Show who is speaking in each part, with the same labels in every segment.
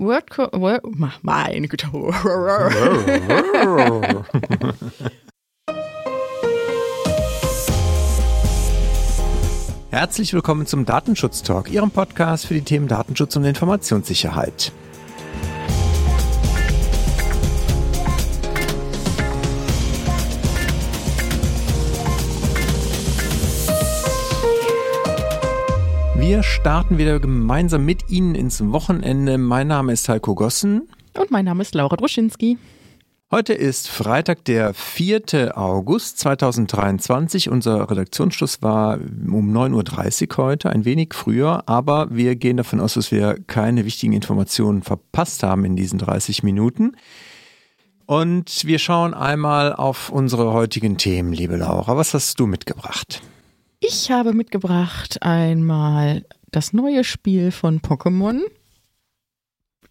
Speaker 1: WordCoin, Word, meine Güte.
Speaker 2: Herzlich willkommen zum Datenschutz Talk, Ihrem Podcast für die Themen Datenschutz und Informationssicherheit. Wir starten wieder gemeinsam mit Ihnen ins Wochenende. Mein Name ist Heiko Gossen.
Speaker 1: Und mein Name ist Laura Droschinski.
Speaker 2: Heute ist Freitag, der 4. August 2023. Unser Redaktionsschluss war um 9.30 Uhr heute, ein wenig früher, aber wir gehen davon aus, dass wir keine wichtigen Informationen verpasst haben in diesen 30 Minuten. Und wir schauen einmal auf unsere heutigen Themen, liebe Laura. Was hast du mitgebracht?
Speaker 1: Ich habe mitgebracht einmal das neue Spiel von Pokémon.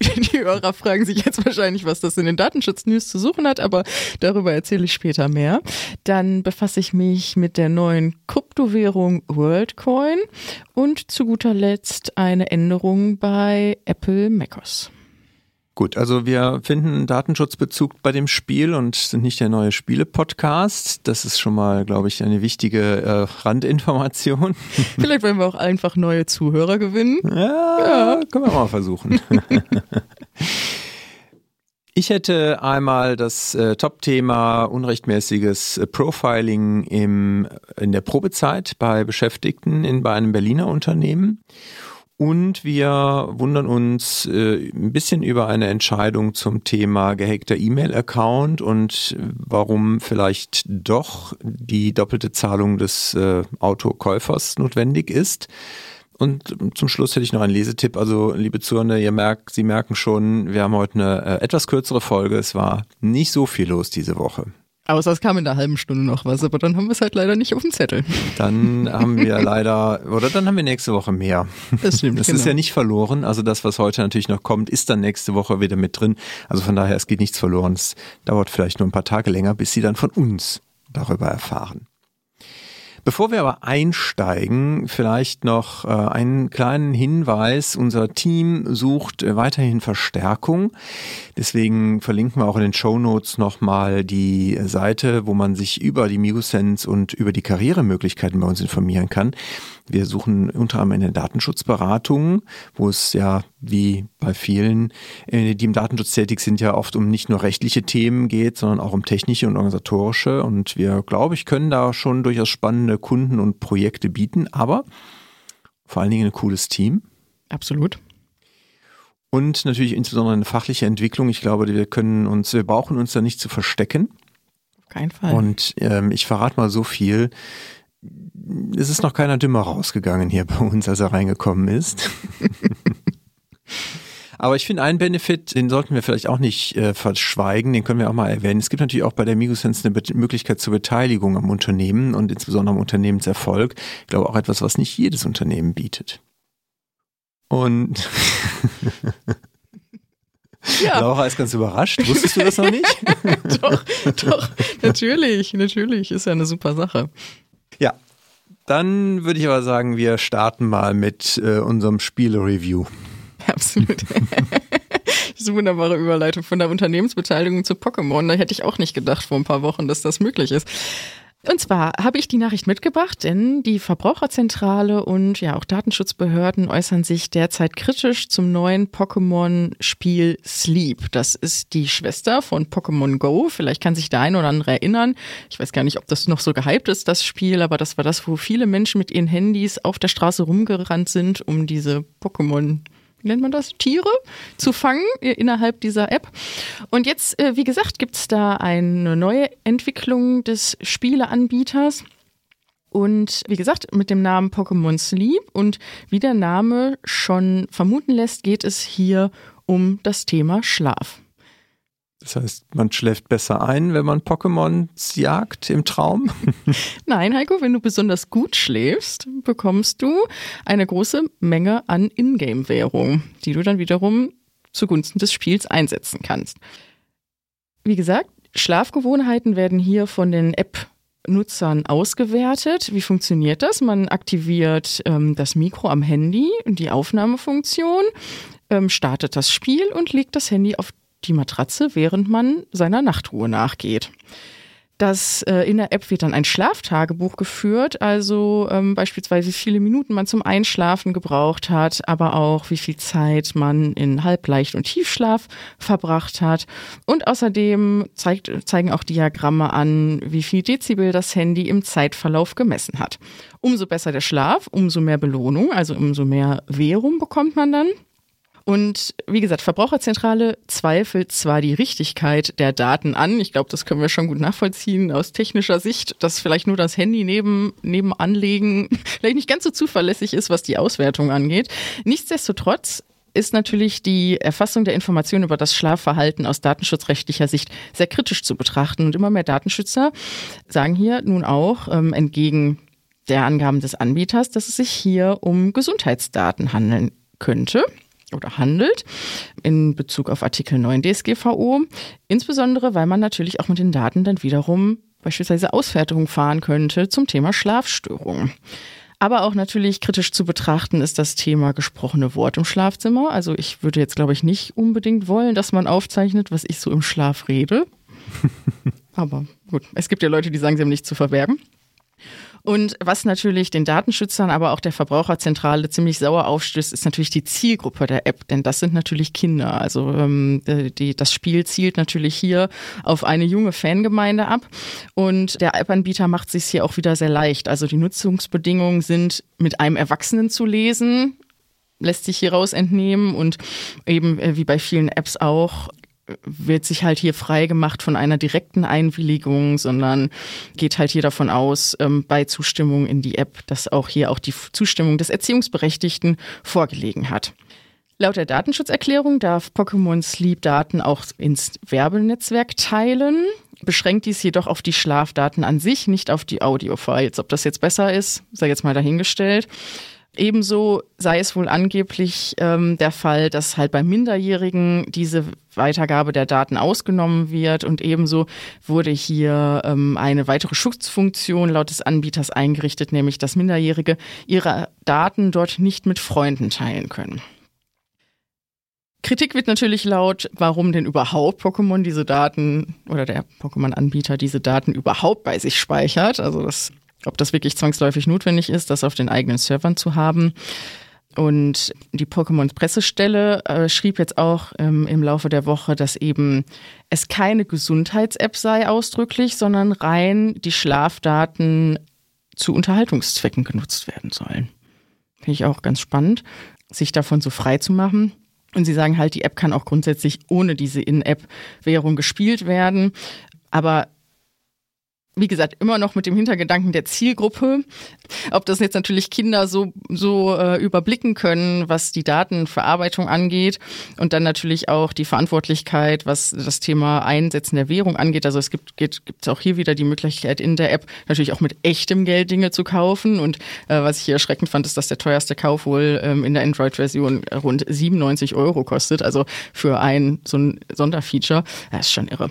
Speaker 1: Die Hörer fragen sich jetzt wahrscheinlich, was das in den Datenschutz-News zu suchen hat, aber darüber erzähle ich später mehr. Dann befasse ich mich mit der neuen Kryptowährung WorldCoin und zu guter Letzt eine Änderung bei Apple macOS.
Speaker 2: Gut, also wir finden einen Datenschutzbezug bei dem Spiel und sind nicht der neue Spiele-Podcast. Das ist schon mal, glaube ich, eine wichtige äh, Randinformation.
Speaker 1: Vielleicht wollen wir auch einfach neue Zuhörer gewinnen.
Speaker 2: Ja, ja. können wir mal versuchen. Ich hätte einmal das äh, Top-Thema unrechtmäßiges äh, Profiling im, in der Probezeit bei Beschäftigten in, bei einem Berliner Unternehmen. Und wir wundern uns äh, ein bisschen über eine Entscheidung zum Thema gehackter E-Mail-Account und warum vielleicht doch die doppelte Zahlung des äh, Autokäufers notwendig ist. Und zum Schluss hätte ich noch einen Lesetipp. Also, liebe Zuhörer, ihr merkt, Sie merken schon, wir haben heute eine äh, etwas kürzere Folge. Es war nicht so viel los diese Woche.
Speaker 1: Außer es kam in einer halben Stunde noch was, aber dann haben wir es halt leider nicht auf dem Zettel.
Speaker 2: Dann haben wir leider, oder dann haben wir nächste Woche mehr.
Speaker 1: Das stimmt.
Speaker 2: Das
Speaker 1: genau.
Speaker 2: ist ja nicht verloren. Also das, was heute natürlich noch kommt, ist dann nächste Woche wieder mit drin. Also von daher, es geht nichts verloren. Es dauert vielleicht nur ein paar Tage länger, bis Sie dann von uns darüber erfahren. Bevor wir aber einsteigen, vielleicht noch äh, einen kleinen Hinweis. Unser Team sucht äh, weiterhin Verstärkung. Deswegen verlinken wir auch in den Show Notes nochmal die Seite, wo man sich über die Migosense und über die Karrieremöglichkeiten bei uns informieren kann. Wir suchen unter anderem eine Datenschutzberatung, wo es ja wie bei vielen, äh, die im Datenschutz tätig sind, ja oft um nicht nur rechtliche Themen geht, sondern auch um technische und organisatorische. Und wir, glaube ich, können da schon durchaus spannende Kunden und Projekte bieten, aber vor allen Dingen ein cooles Team.
Speaker 1: Absolut.
Speaker 2: Und natürlich insbesondere eine fachliche Entwicklung. Ich glaube, wir können uns, wir brauchen uns da nicht zu verstecken.
Speaker 1: Auf keinen Fall.
Speaker 2: Und ähm, ich verrate mal so viel es ist noch keiner dümmer rausgegangen hier bei uns, als er reingekommen ist. Aber ich finde einen Benefit, den sollten wir vielleicht auch nicht äh, verschweigen, den können wir auch mal erwähnen. Es gibt natürlich auch bei der Migosense eine Be Möglichkeit zur Beteiligung am Unternehmen und insbesondere am Unternehmenserfolg. Ich glaube auch etwas, was nicht jedes Unternehmen bietet. Und ja. Laura ist ganz überrascht. Wusstest du das noch nicht?
Speaker 1: doch, doch, natürlich, natürlich. Ist ja eine super Sache.
Speaker 2: Ja, dann würde ich aber sagen, wir starten mal mit äh, unserem Spiele-Review.
Speaker 1: Absolut. eine wunderbare Überleitung von der Unternehmensbeteiligung zu Pokémon. Da hätte ich auch nicht gedacht vor ein paar Wochen, dass das möglich ist. Und zwar habe ich die Nachricht mitgebracht, denn die Verbraucherzentrale und ja auch Datenschutzbehörden äußern sich derzeit kritisch zum neuen Pokémon-Spiel Sleep. Das ist die Schwester von Pokémon Go. Vielleicht kann sich der ein oder andere erinnern. Ich weiß gar nicht, ob das noch so gehypt ist, das Spiel, aber das war das, wo viele Menschen mit ihren Handys auf der Straße rumgerannt sind, um diese Pokémon wie nennt man das, Tiere zu fangen innerhalb dieser App. Und jetzt, äh, wie gesagt, gibt es da eine neue Entwicklung des Spieleanbieters. Und wie gesagt, mit dem Namen Pokémon Sleep. Und wie der Name schon vermuten lässt, geht es hier um das Thema Schlaf.
Speaker 2: Das heißt, man schläft besser ein, wenn man Pokémons jagt im Traum?
Speaker 1: Nein, Heiko, wenn du besonders gut schläfst, bekommst du eine große Menge an Ingame-Währung, die du dann wiederum zugunsten des Spiels einsetzen kannst. Wie gesagt, Schlafgewohnheiten werden hier von den App Nutzern ausgewertet. Wie funktioniert das? Man aktiviert ähm, das Mikro am Handy und die Aufnahmefunktion ähm, startet das Spiel und legt das Handy auf die Matratze, während man seiner Nachtruhe nachgeht. Das äh, in der App wird dann ein Schlaftagebuch geführt, also ähm, beispielsweise wie viele Minuten man zum Einschlafen gebraucht hat, aber auch wie viel Zeit man in Halbleicht und Tiefschlaf verbracht hat. Und außerdem zeigt, zeigen auch Diagramme an, wie viel Dezibel das Handy im Zeitverlauf gemessen hat. Umso besser der Schlaf, umso mehr Belohnung, also umso mehr Währung bekommt man dann. Und wie gesagt, Verbraucherzentrale zweifelt zwar die Richtigkeit der Daten an. Ich glaube, das können wir schon gut nachvollziehen aus technischer Sicht, dass vielleicht nur das Handy neben, neben anlegen vielleicht nicht ganz so zuverlässig ist, was die Auswertung angeht. Nichtsdestotrotz ist natürlich die Erfassung der Informationen über das Schlafverhalten aus datenschutzrechtlicher Sicht sehr kritisch zu betrachten. Und immer mehr Datenschützer sagen hier nun auch, ähm, entgegen der Angaben des Anbieters, dass es sich hier um Gesundheitsdaten handeln könnte oder handelt in Bezug auf Artikel 9 DSGVO, insbesondere weil man natürlich auch mit den Daten dann wiederum beispielsweise Auswertungen fahren könnte zum Thema Schlafstörungen. Aber auch natürlich kritisch zu betrachten ist das Thema gesprochene Wort im Schlafzimmer. Also ich würde jetzt, glaube ich, nicht unbedingt wollen, dass man aufzeichnet, was ich so im Schlaf rede. Aber gut, es gibt ja Leute, die sagen, sie haben nichts zu verbergen. Und was natürlich den Datenschützern, aber auch der Verbraucherzentrale ziemlich sauer aufstößt, ist natürlich die Zielgruppe der App, denn das sind natürlich Kinder. Also ähm, die, das Spiel zielt natürlich hier auf eine junge Fangemeinde ab und der App-Anbieter macht sich hier auch wieder sehr leicht. Also die Nutzungsbedingungen sind mit einem Erwachsenen zu lesen, lässt sich hieraus entnehmen und eben äh, wie bei vielen Apps auch wird sich halt hier frei gemacht von einer direkten Einwilligung, sondern geht halt hier davon aus, ähm, bei Zustimmung in die App, dass auch hier auch die Zustimmung des Erziehungsberechtigten vorgelegen hat. Laut der Datenschutzerklärung darf Pokémon Sleep Daten auch ins Werbenetzwerk teilen, beschränkt dies jedoch auf die Schlafdaten an sich, nicht auf die Audiofiles. Ob das jetzt besser ist, sei jetzt mal dahingestellt. Ebenso sei es wohl angeblich ähm, der Fall, dass halt bei Minderjährigen diese Weitergabe der Daten ausgenommen wird und ebenso wurde hier ähm, eine weitere Schutzfunktion laut des Anbieters eingerichtet, nämlich dass Minderjährige ihre Daten dort nicht mit Freunden teilen können. Kritik wird natürlich laut, warum denn überhaupt Pokémon diese Daten oder der Pokémon-Anbieter diese Daten überhaupt bei sich speichert. Also das ob das wirklich zwangsläufig notwendig ist, das auf den eigenen Servern zu haben. Und die Pokémon-Pressestelle äh, schrieb jetzt auch ähm, im Laufe der Woche, dass eben es keine Gesundheits-App sei ausdrücklich, sondern rein die Schlafdaten zu Unterhaltungszwecken genutzt werden sollen. Finde ich auch ganz spannend, sich davon so frei zu machen. Und sie sagen halt, die App kann auch grundsätzlich ohne diese In-App-Währung gespielt werden. Aber wie gesagt, immer noch mit dem Hintergedanken der Zielgruppe. Ob das jetzt natürlich Kinder so, so äh, überblicken können, was die Datenverarbeitung angeht und dann natürlich auch die Verantwortlichkeit, was das Thema Einsetzen der Währung angeht. Also es gibt, gibt auch hier wieder die Möglichkeit in der App natürlich auch mit echtem Geld Dinge zu kaufen. Und äh, was ich hier erschreckend fand, ist, dass der teuerste Kauf wohl ähm, in der Android-Version rund 97 Euro kostet. Also für ein so ein Sonderfeature. Das ist schon irre.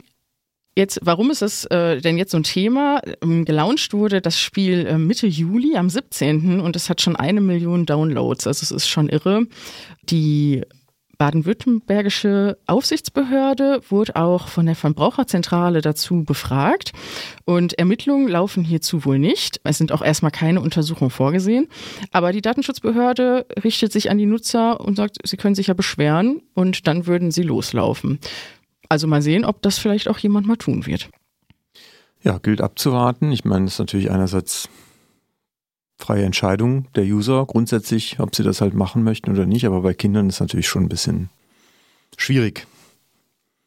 Speaker 1: Jetzt, warum ist das äh, denn jetzt so ein Thema? Ähm, gelauncht wurde das Spiel äh, Mitte Juli am 17. und es hat schon eine Million Downloads. Also es ist schon irre. Die baden-württembergische Aufsichtsbehörde wurde auch von der Verbraucherzentrale dazu befragt und Ermittlungen laufen hierzu wohl nicht. Es sind auch erstmal keine Untersuchungen vorgesehen, aber die Datenschutzbehörde richtet sich an die Nutzer und sagt, sie können sich ja beschweren und dann würden sie loslaufen. Also mal sehen, ob das vielleicht auch jemand mal tun wird.
Speaker 2: Ja, gilt abzuwarten. Ich meine, das ist natürlich einerseits freie Entscheidung der User grundsätzlich, ob sie das halt machen möchten oder nicht, aber bei Kindern ist natürlich schon ein bisschen schwierig.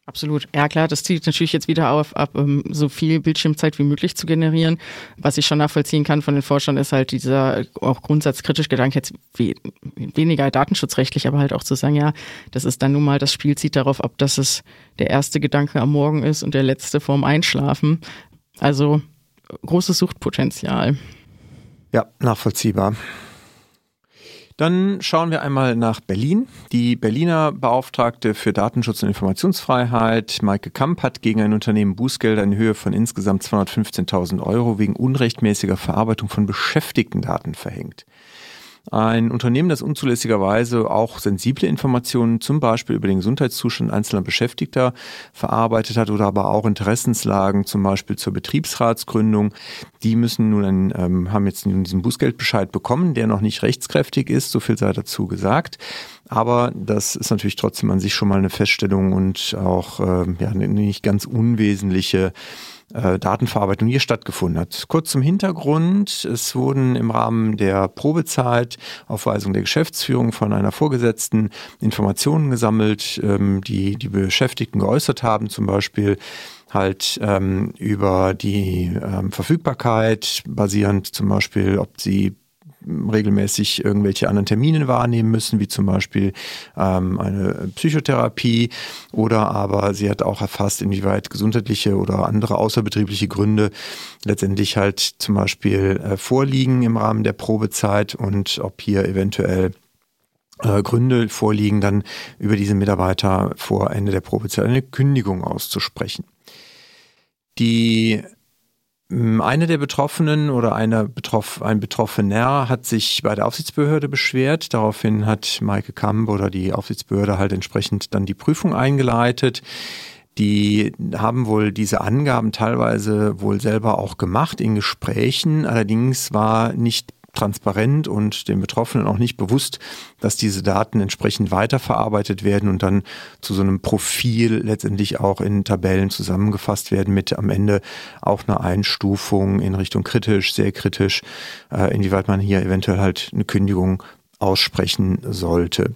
Speaker 1: Absolut. Ja klar, das zielt natürlich jetzt wieder auf, ab ähm, so viel Bildschirmzeit wie möglich zu generieren. Was ich schon nachvollziehen kann von den Forschern, ist halt dieser auch grundsatzkritisch Gedanke jetzt wie, weniger datenschutzrechtlich, aber halt auch zu sagen, ja, das ist dann nun mal, das Spiel zieht darauf ab, dass es der erste Gedanke am Morgen ist und der letzte vorm Einschlafen. Also großes Suchtpotenzial.
Speaker 2: Ja, nachvollziehbar. Dann schauen wir einmal nach Berlin. Die Berliner Beauftragte für Datenschutz und Informationsfreiheit, Maike Kamp, hat gegen ein Unternehmen Bußgelder in Höhe von insgesamt 215.000 Euro wegen unrechtmäßiger Verarbeitung von Beschäftigtendaten verhängt. Ein Unternehmen, das unzulässigerweise auch sensible Informationen, zum Beispiel über den Gesundheitszustand einzelner Beschäftigter, verarbeitet hat oder aber auch Interessenslagen, zum Beispiel zur Betriebsratsgründung. Die müssen nun einen, ähm, haben jetzt nun diesen Bußgeldbescheid bekommen, der noch nicht rechtskräftig ist, so viel sei dazu gesagt. Aber das ist natürlich trotzdem an sich schon mal eine Feststellung und auch äh, ja, eine nicht ganz unwesentliche äh, Datenverarbeitung hier stattgefunden hat. Kurz zum Hintergrund. Es wurden im Rahmen der Probezeit auf Weisung der Geschäftsführung von einer Vorgesetzten Informationen gesammelt, ähm, die die Beschäftigten geäußert haben, zum Beispiel halt ähm, über die ähm, Verfügbarkeit, basierend zum Beispiel, ob sie regelmäßig irgendwelche anderen Termine wahrnehmen müssen, wie zum Beispiel ähm, eine Psychotherapie oder aber sie hat auch erfasst, inwieweit gesundheitliche oder andere außerbetriebliche Gründe letztendlich halt zum Beispiel äh, vorliegen im Rahmen der Probezeit und ob hier eventuell äh, Gründe vorliegen, dann über diese Mitarbeiter vor Ende der Probezeit eine Kündigung auszusprechen. Die eine der Betroffenen oder eine Betroff, ein Betroffener hat sich bei der Aufsichtsbehörde beschwert. Daraufhin hat Maike Kamp oder die Aufsichtsbehörde halt entsprechend dann die Prüfung eingeleitet. Die haben wohl diese Angaben teilweise wohl selber auch gemacht in Gesprächen. Allerdings war nicht transparent und den Betroffenen auch nicht bewusst, dass diese Daten entsprechend weiterverarbeitet werden und dann zu so einem Profil letztendlich auch in Tabellen zusammengefasst werden mit am Ende auch einer Einstufung in Richtung kritisch, sehr kritisch, äh, inwieweit man hier eventuell halt eine Kündigung aussprechen sollte.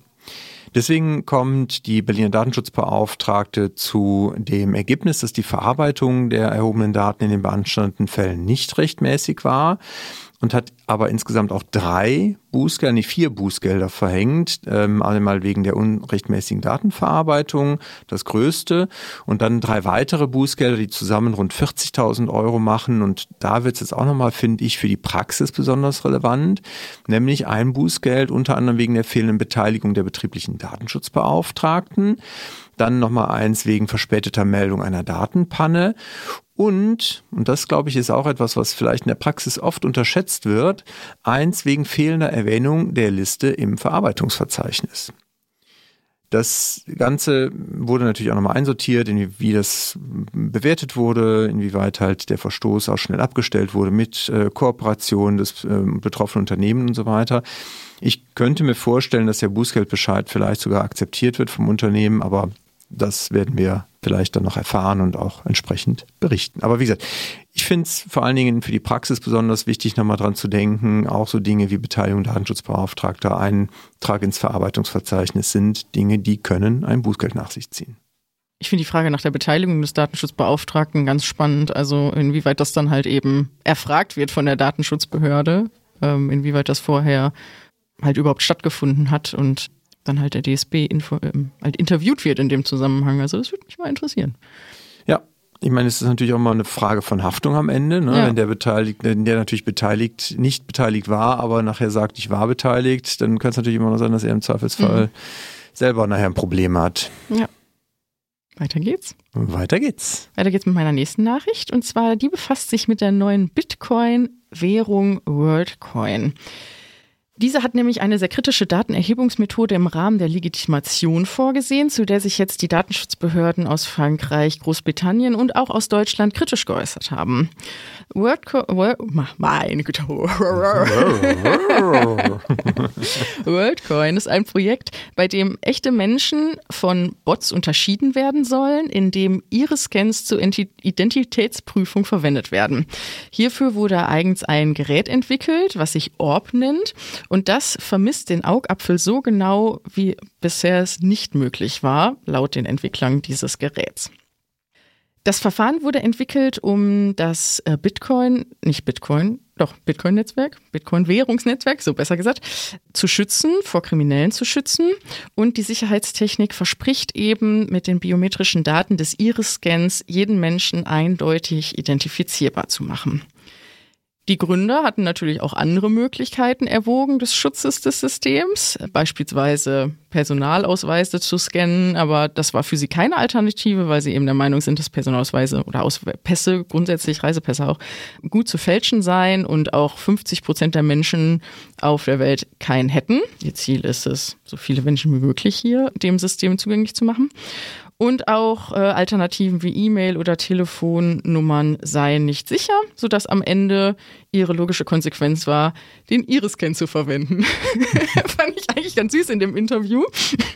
Speaker 2: Deswegen kommt die Berliner Datenschutzbeauftragte zu dem Ergebnis, dass die Verarbeitung der erhobenen Daten in den beanstandeten Fällen nicht rechtmäßig war und hat aber insgesamt auch drei Bußgelder, nicht vier Bußgelder verhängt, ähm, einmal wegen der unrechtmäßigen Datenverarbeitung, das größte, und dann drei weitere Bußgelder, die zusammen rund 40.000 Euro machen. Und da wird es jetzt auch nochmal, finde ich, für die Praxis besonders relevant, nämlich ein Bußgeld unter anderem wegen der fehlenden Beteiligung der betrieblichen Datenschutzbeauftragten, dann nochmal eins wegen verspäteter Meldung einer Datenpanne und, und das glaube ich ist auch etwas, was vielleicht in der Praxis oft unterschätzt wird, eins wegen fehlender Erwähnung der Liste im Verarbeitungsverzeichnis. Das Ganze wurde natürlich auch nochmal einsortiert, in wie das bewertet wurde, inwieweit halt der Verstoß auch schnell abgestellt wurde mit äh, Kooperation des äh, betroffenen Unternehmen und so weiter. Ich könnte mir vorstellen, dass der Bußgeldbescheid vielleicht sogar akzeptiert wird vom Unternehmen, aber das werden wir vielleicht dann noch erfahren und auch entsprechend berichten. Aber wie gesagt, ich finde es vor allen Dingen für die Praxis besonders wichtig, nochmal dran zu denken, auch so Dinge wie Beteiligung Datenschutzbeauftragter, Eintrag ins Verarbeitungsverzeichnis sind Dinge, die können ein Bußgeld nach sich ziehen.
Speaker 1: Ich finde die Frage nach der Beteiligung des Datenschutzbeauftragten ganz spannend. Also inwieweit das dann halt eben erfragt wird von der Datenschutzbehörde, ähm, inwieweit das vorher halt überhaupt stattgefunden hat und dann halt der DSB info, ähm, halt interviewt wird in dem Zusammenhang. Also das würde mich mal interessieren.
Speaker 2: Ja, ich meine, es ist natürlich auch mal eine Frage von Haftung am Ende, ne? ja. wenn der beteiligt, der natürlich beteiligt, nicht beteiligt war, aber nachher sagt, ich war beteiligt, dann kann es natürlich immer noch sein, dass er im Zweifelsfall mhm. selber nachher ein Problem hat.
Speaker 1: Ja. Weiter geht's.
Speaker 2: Weiter geht's.
Speaker 1: Weiter geht's mit meiner nächsten Nachricht und zwar die befasst sich mit der neuen Bitcoin-Währung WorldCoin. Diese hat nämlich eine sehr kritische Datenerhebungsmethode im Rahmen der Legitimation vorgesehen, zu der sich jetzt die Datenschutzbehörden aus Frankreich, Großbritannien und auch aus Deutschland kritisch geäußert haben. WordCo Word meine Güte. WorldCoin ist ein Projekt, bei dem echte Menschen von Bots unterschieden werden sollen, in dem ihre Scans zur Identitätsprüfung verwendet werden. Hierfür wurde eigens ein Gerät entwickelt, was sich Orb nennt und das vermisst den Augapfel so genau, wie bisher es nicht möglich war, laut den Entwicklern dieses Geräts. Das Verfahren wurde entwickelt, um das äh, Bitcoin, nicht Bitcoin, doch Bitcoin-Netzwerk, Bitcoin-Währungsnetzwerk, so besser gesagt, zu schützen, vor Kriminellen zu schützen. Und die Sicherheitstechnik verspricht eben mit den biometrischen Daten des Iris-Scans jeden Menschen eindeutig identifizierbar zu machen. Die Gründer hatten natürlich auch andere Möglichkeiten erwogen des Schutzes des Systems, beispielsweise Personalausweise zu scannen, aber das war für sie keine Alternative, weil sie eben der Meinung sind, dass Personalausweise oder Pässe, grundsätzlich Reisepässe auch, gut zu fälschen seien und auch 50 Prozent der Menschen auf der Welt keinen hätten. Ihr Ziel ist es, so viele Menschen wie möglich hier dem System zugänglich zu machen. Und auch äh, Alternativen wie E-Mail oder Telefonnummern seien nicht sicher, sodass am Ende ihre logische Konsequenz war, den Iris-Scan zu verwenden. Fand ich eigentlich ganz süß in dem Interview,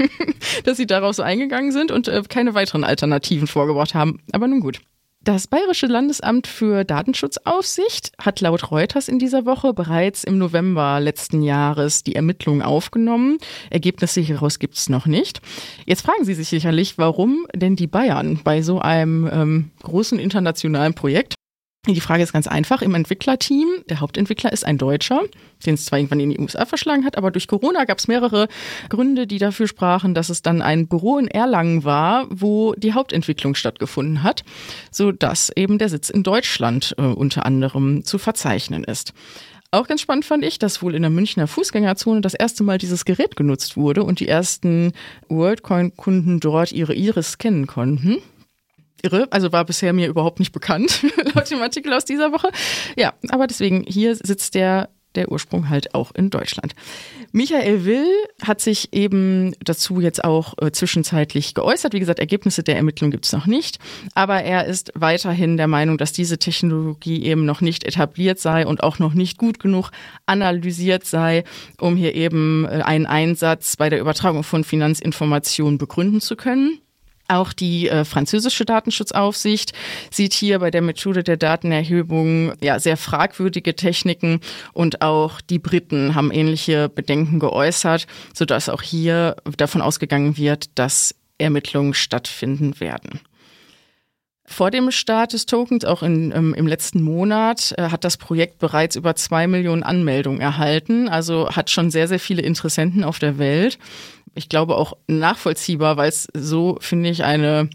Speaker 1: dass sie darauf so eingegangen sind und äh, keine weiteren Alternativen vorgebracht haben. Aber nun gut. Das Bayerische Landesamt für Datenschutzaufsicht hat laut Reuters in dieser Woche bereits im November letzten Jahres die Ermittlungen aufgenommen. Ergebnisse hieraus gibt es noch nicht. Jetzt fragen Sie sich sicherlich, warum denn die Bayern bei so einem ähm, großen internationalen Projekt die Frage ist ganz einfach. Im Entwicklerteam, der Hauptentwickler ist ein Deutscher, den es zwar irgendwann in die USA verschlagen hat, aber durch Corona gab es mehrere Gründe, die dafür sprachen, dass es dann ein Büro in Erlangen war, wo die Hauptentwicklung stattgefunden hat, so dass eben der Sitz in Deutschland äh, unter anderem zu verzeichnen ist. Auch ganz spannend fand ich, dass wohl in der Münchner Fußgängerzone das erste Mal dieses Gerät genutzt wurde und die ersten WorldCoin-Kunden dort ihre Iris scannen konnten irre. Also war bisher mir überhaupt nicht bekannt, laut dem Artikel aus dieser Woche. Ja, aber deswegen, hier sitzt der der Ursprung halt auch in Deutschland. Michael Will hat sich eben dazu jetzt auch äh, zwischenzeitlich geäußert. Wie gesagt, Ergebnisse der Ermittlung gibt es noch nicht. Aber er ist weiterhin der Meinung, dass diese Technologie eben noch nicht etabliert sei und auch noch nicht gut genug analysiert sei, um hier eben äh, einen Einsatz bei der Übertragung von Finanzinformationen begründen zu können. Auch die äh, französische Datenschutzaufsicht sieht hier bei der Methode der Datenerhebung ja sehr fragwürdige Techniken und auch die Briten haben ähnliche Bedenken geäußert, sodass auch hier davon ausgegangen wird, dass Ermittlungen stattfinden werden. Vor dem Start des Tokens, auch in, ähm, im letzten Monat, äh, hat das Projekt bereits über zwei Millionen Anmeldungen erhalten. Also hat schon sehr, sehr viele Interessenten auf der Welt ich glaube auch nachvollziehbar, weil es so, finde ich, eine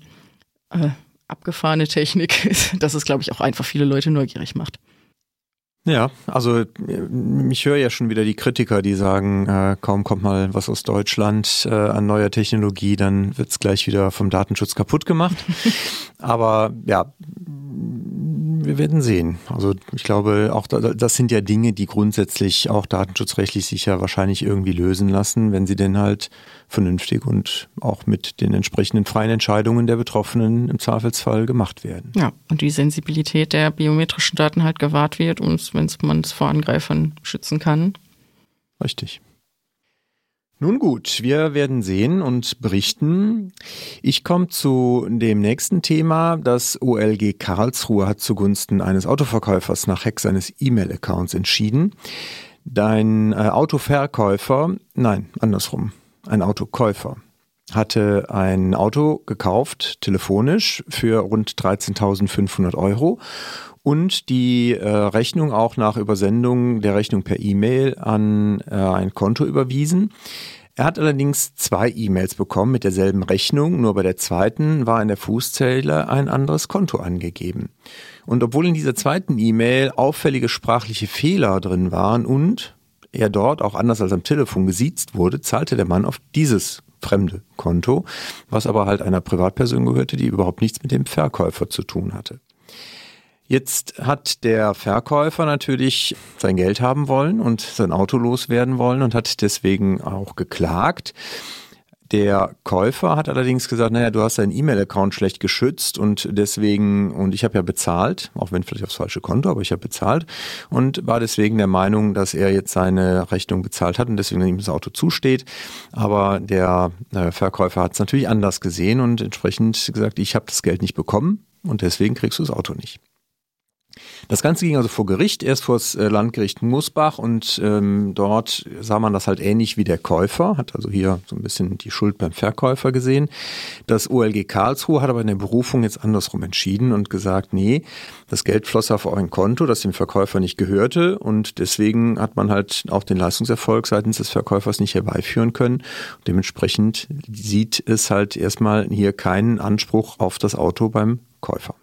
Speaker 1: äh, abgefahrene Technik ist, dass es, glaube ich, auch einfach viele Leute neugierig macht.
Speaker 2: Ja, also ich höre ja schon wieder die Kritiker, die sagen, äh, kaum kommt mal was aus Deutschland äh, an neuer Technologie, dann wird's gleich wieder vom Datenschutz kaputt gemacht. Aber ja, wir werden sehen. Also ich glaube, auch das sind ja Dinge, die grundsätzlich auch datenschutzrechtlich sicher wahrscheinlich irgendwie lösen lassen, wenn sie denn halt vernünftig und auch mit den entsprechenden freien Entscheidungen der Betroffenen im Zweifelsfall gemacht werden.
Speaker 1: Ja, und die Sensibilität der biometrischen Daten halt gewahrt wird und wenn man es vor Angreifern schützen kann.
Speaker 2: Richtig. Nun gut, wir werden sehen und berichten. Ich komme zu dem nächsten Thema. Das OLG Karlsruhe hat zugunsten eines Autoverkäufers nach Hack seines E-Mail-Accounts entschieden. Dein äh, Autoverkäufer, nein, andersrum, ein Autokäufer hatte ein Auto gekauft, telefonisch, für rund 13.500 Euro und die äh, Rechnung auch nach Übersendung der Rechnung per E-Mail an äh, ein Konto überwiesen. Er hat allerdings zwei E-Mails bekommen mit derselben Rechnung, nur bei der zweiten war in der Fußzelle ein anderes Konto angegeben. Und obwohl in dieser zweiten E-Mail auffällige sprachliche Fehler drin waren und er dort auch anders als am Telefon gesiezt wurde, zahlte der Mann auf dieses fremde Konto, was aber halt einer Privatperson gehörte, die überhaupt nichts mit dem Verkäufer zu tun hatte. Jetzt hat der Verkäufer natürlich sein Geld haben wollen und sein Auto loswerden wollen und hat deswegen auch geklagt. Der Käufer hat allerdings gesagt, naja, du hast deinen E-Mail-Account schlecht geschützt und deswegen, und ich habe ja bezahlt, auch wenn vielleicht aufs falsche Konto, aber ich habe bezahlt und war deswegen der Meinung, dass er jetzt seine Rechnung bezahlt hat und deswegen ihm das Auto zusteht. Aber der äh, Verkäufer hat es natürlich anders gesehen und entsprechend gesagt, ich habe das Geld nicht bekommen und deswegen kriegst du das Auto nicht. Das Ganze ging also vor Gericht, erst vor das äh, Landgericht Musbach und ähm, dort sah man das halt ähnlich wie der Käufer, hat also hier so ein bisschen die Schuld beim Verkäufer gesehen. Das OLG Karlsruhe hat aber in der Berufung jetzt andersrum entschieden und gesagt, nee, das Geld floss auf ein Konto, das dem Verkäufer nicht gehörte und deswegen hat man halt auch den Leistungserfolg seitens des Verkäufers nicht herbeiführen können. dementsprechend sieht es halt erstmal hier keinen Anspruch auf das Auto beim Käufer.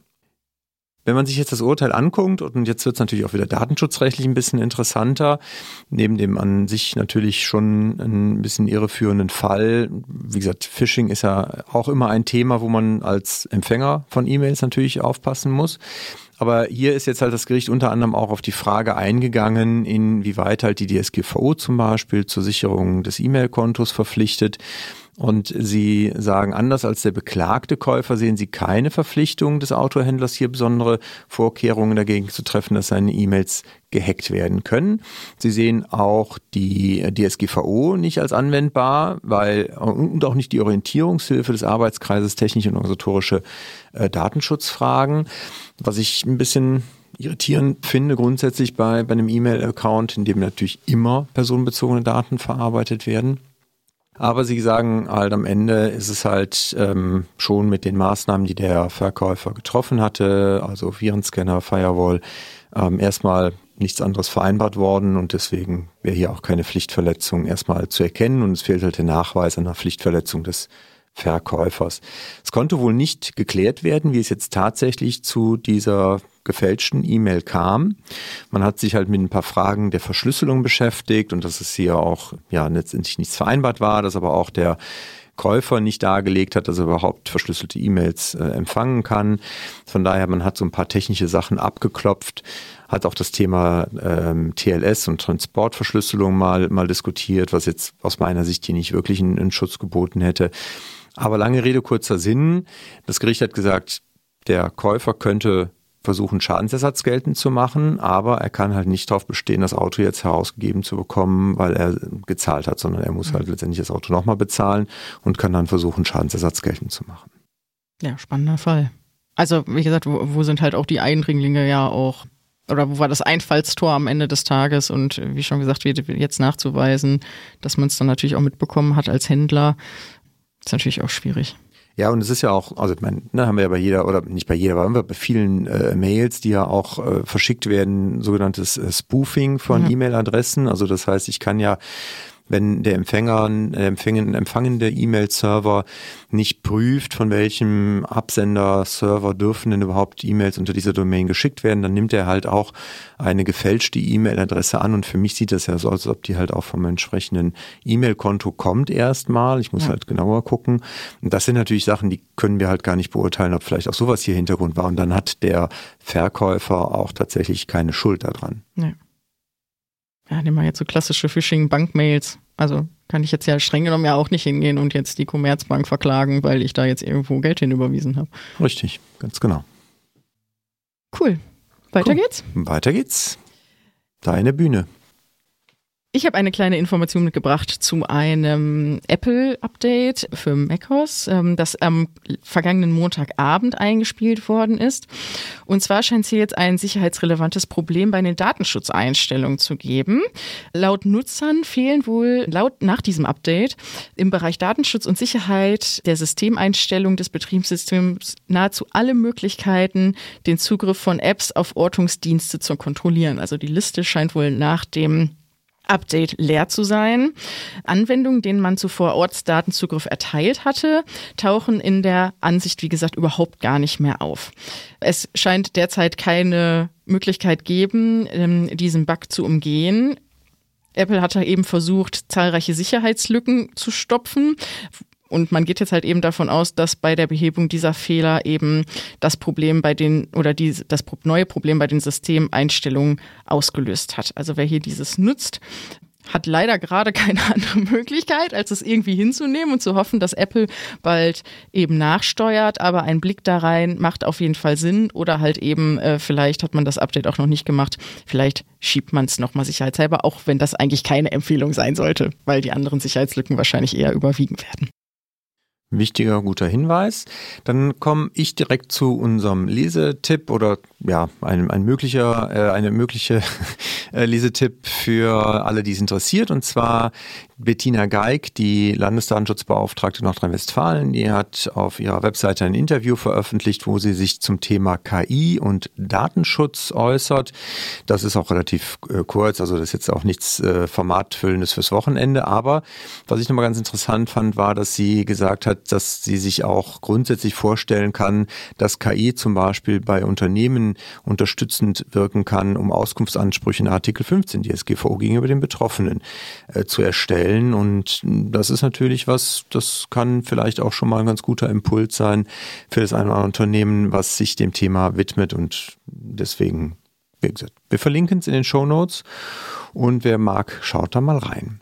Speaker 2: Wenn man sich jetzt das Urteil anguckt, und jetzt wird es natürlich auch wieder datenschutzrechtlich ein bisschen interessanter, neben dem an sich natürlich schon ein bisschen irreführenden Fall, wie gesagt, Phishing ist ja auch immer ein Thema, wo man als Empfänger von E-Mails natürlich aufpassen muss. Aber hier ist jetzt halt das Gericht unter anderem auch auf die Frage eingegangen, inwieweit halt die DSGVO zum Beispiel zur Sicherung des E-Mail-Kontos verpflichtet. Und Sie sagen, anders als der beklagte Käufer sehen Sie keine Verpflichtung des Autohändlers, hier besondere Vorkehrungen dagegen zu treffen, dass seine E-Mails gehackt werden können. Sie sehen auch die DSGVO nicht als anwendbar, weil und auch nicht die Orientierungshilfe des Arbeitskreises technische und organisatorische äh, Datenschutzfragen. Was ich ein bisschen irritierend finde grundsätzlich bei, bei einem E-Mail-Account, in dem natürlich immer personenbezogene Daten verarbeitet werden. Aber sie sagen halt am Ende ist es halt ähm, schon mit den Maßnahmen, die der Verkäufer getroffen hatte, also Virenscanner, Firewall, ähm, erstmal nichts anderes vereinbart worden und deswegen wäre hier auch keine Pflichtverletzung erstmal zu erkennen und es fehlt halt der Nachweis einer Pflichtverletzung des Verkäufers. Es konnte wohl nicht geklärt werden, wie es jetzt tatsächlich zu dieser gefälschten E-Mail kam. Man hat sich halt mit ein paar Fragen der Verschlüsselung beschäftigt und dass es hier auch ja letztendlich nichts vereinbart war, dass aber auch der Käufer nicht dargelegt hat, dass er überhaupt verschlüsselte E-Mails äh, empfangen kann. Von daher, man hat so ein paar technische Sachen abgeklopft, hat auch das Thema ähm, TLS und Transportverschlüsselung mal, mal diskutiert, was jetzt aus meiner Sicht hier nicht wirklich einen, einen Schutz geboten hätte. Aber lange Rede, kurzer Sinn. Das Gericht hat gesagt, der Käufer könnte versuchen, Schadensersatz geltend zu machen, aber er kann halt nicht darauf bestehen, das Auto jetzt herausgegeben zu bekommen, weil er gezahlt hat, sondern er muss halt letztendlich das Auto nochmal bezahlen und kann dann versuchen, Schadensersatz geltend zu machen.
Speaker 1: Ja, spannender Fall. Also, wie gesagt, wo, wo sind halt auch die Eindringlinge ja auch, oder wo war das Einfallstor am Ende des Tages und wie schon gesagt, wird jetzt nachzuweisen, dass man es dann natürlich auch mitbekommen hat als Händler, ist natürlich auch schwierig.
Speaker 2: Ja, und es ist ja auch, also ich meine, ne, haben wir ja bei jeder, oder nicht bei jeder, aber bei vielen äh, Mails, die ja auch äh, verschickt werden, sogenanntes äh, Spoofing von mhm. E-Mail-Adressen. Also das heißt, ich kann ja wenn der Empfänger, der empfangende E-Mail-Server nicht prüft, von welchem Absender-Server dürfen denn überhaupt E-Mails unter dieser Domain geschickt werden, dann nimmt er halt auch eine gefälschte E-Mail-Adresse an und für mich sieht das ja so aus, als ob die halt auch vom entsprechenden E-Mail-Konto kommt erstmal. Ich muss ja. halt genauer gucken. Und das sind natürlich Sachen, die können wir halt gar nicht beurteilen, ob vielleicht auch sowas hier Hintergrund war. Und dann hat der Verkäufer auch tatsächlich keine Schuld daran.
Speaker 1: Ja ja, nehmen wir jetzt so klassische Phishing-Bankmails. Also kann ich jetzt ja streng genommen ja auch nicht hingehen und jetzt die Commerzbank verklagen, weil ich da jetzt irgendwo Geld hinüberwiesen habe.
Speaker 2: Richtig, ganz genau.
Speaker 1: Cool. Weiter cool. geht's?
Speaker 2: Weiter geht's. Deine Bühne.
Speaker 1: Ich habe eine kleine Information mitgebracht zu einem Apple-Update für macOS, ähm, das am vergangenen Montagabend eingespielt worden ist. Und zwar scheint es hier jetzt ein sicherheitsrelevantes Problem bei den Datenschutzeinstellungen zu geben. Laut Nutzern fehlen wohl laut nach diesem Update im Bereich Datenschutz und Sicherheit der Systemeinstellung des Betriebssystems nahezu alle Möglichkeiten, den Zugriff von Apps auf Ortungsdienste zu kontrollieren. Also die Liste scheint wohl nach dem Update leer zu sein. Anwendungen, denen man zuvor Ortsdatenzugriff erteilt hatte, tauchen in der Ansicht, wie gesagt, überhaupt gar nicht mehr auf. Es scheint derzeit keine Möglichkeit geben, ähm, diesen Bug zu umgehen. Apple hat da eben versucht, zahlreiche Sicherheitslücken zu stopfen, und man geht jetzt halt eben davon aus, dass bei der Behebung dieser Fehler eben das Problem bei den oder die, das neue Problem bei den Systemeinstellungen ausgelöst hat. Also wer hier dieses nutzt, hat leider gerade keine andere Möglichkeit, als es irgendwie hinzunehmen und zu hoffen, dass Apple bald eben nachsteuert. Aber ein Blick da rein macht auf jeden Fall Sinn. Oder halt eben, äh, vielleicht hat man das Update auch noch nicht gemacht. Vielleicht schiebt man es nochmal sicherheitshalber, auch wenn das eigentlich keine Empfehlung sein sollte, weil die anderen Sicherheitslücken wahrscheinlich eher überwiegen werden.
Speaker 2: Wichtiger, guter Hinweis. Dann komme ich direkt zu unserem Lesetipp oder ja, ein, ein möglicher, äh, eine mögliche äh, Lesetipp für alle, die es interessiert. Und zwar Bettina Geig, die Landesdatenschutzbeauftragte Nordrhein-Westfalen, die hat auf ihrer Webseite ein Interview veröffentlicht, wo sie sich zum Thema KI und Datenschutz äußert. Das ist auch relativ äh, kurz, also das ist jetzt auch nichts äh, Formatfüllendes fürs Wochenende. Aber was ich nochmal ganz interessant fand, war, dass sie gesagt hat, hat, dass sie sich auch grundsätzlich vorstellen kann, dass KI zum Beispiel bei Unternehmen unterstützend wirken kann, um Auskunftsansprüche nach Artikel 15 DSGVO gegenüber den Betroffenen äh, zu erstellen. Und das ist natürlich was, das kann vielleicht auch schon mal ein ganz guter Impuls sein für das eine oder andere Unternehmen, was sich dem Thema widmet. Und deswegen, wie gesagt, wir verlinken es in den Show Notes und wer mag, schaut da mal rein.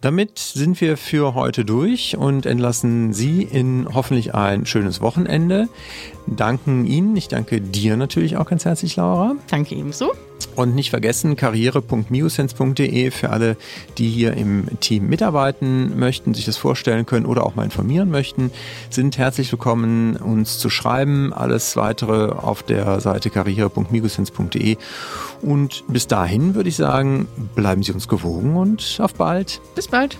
Speaker 2: Damit sind wir für heute durch und entlassen Sie in hoffentlich ein schönes Wochenende. Danken Ihnen, ich danke dir natürlich auch ganz herzlich, Laura.
Speaker 1: Danke ebenso.
Speaker 2: Und nicht vergessen, karriere.miosense.de für alle, die hier im Team mitarbeiten möchten, sich das vorstellen können oder auch mal informieren möchten, sind herzlich willkommen, uns zu schreiben. Alles weitere auf der Seite karriere.miosense.de. Und bis dahin würde ich sagen, bleiben Sie uns gewogen und auf bald.
Speaker 1: Bis bald.